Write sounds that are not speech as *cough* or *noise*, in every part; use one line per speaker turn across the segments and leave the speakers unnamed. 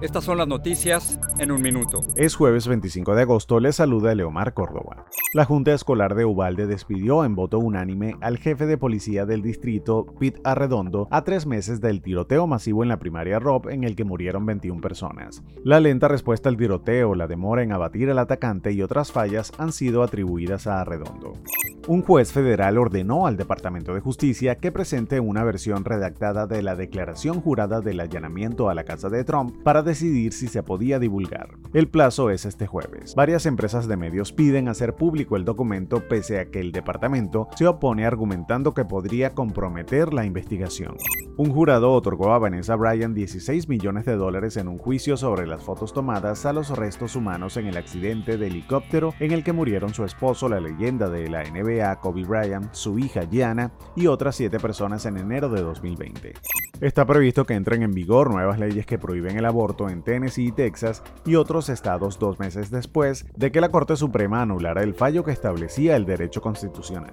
estas son las noticias en un minuto.
Es jueves 25 de agosto, les saluda Leomar Córdoba. La Junta Escolar de Ubalde despidió en voto unánime al jefe de policía del distrito, Pete Arredondo, a tres meses del tiroteo masivo en la primaria Rob en el que murieron 21 personas. La lenta respuesta al tiroteo, la demora en abatir al atacante y otras fallas han sido atribuidas a Arredondo. Un juez federal ordenó al Departamento de Justicia que presente una versión redactada de la declaración jurada del allanamiento a la casa de Trump para decidir si se podía divulgar. El plazo es este jueves. Varias empresas de medios piden hacer público el documento pese a que el departamento se opone argumentando que podría comprometer la investigación. Un jurado otorgó a Vanessa Bryan 16 millones de dólares en un juicio sobre las fotos tomadas a los restos humanos en el accidente de helicóptero en el que murieron su esposo, la leyenda de la NBA Kobe Bryant, su hija Gianna y otras siete personas en enero de 2020. Está previsto que entren en vigor nuevas leyes que prohíben el aborto en Tennessee y Texas y otros estados dos meses después de que la Corte Suprema anulara el fallo que establecía el derecho constitucional.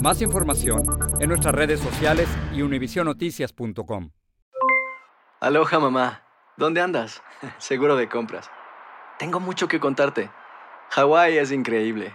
Más información en nuestras redes sociales y univisionoticias.com.
Aloha mamá. ¿Dónde andas? *laughs* Seguro de compras. Tengo mucho que contarte. Hawái es increíble.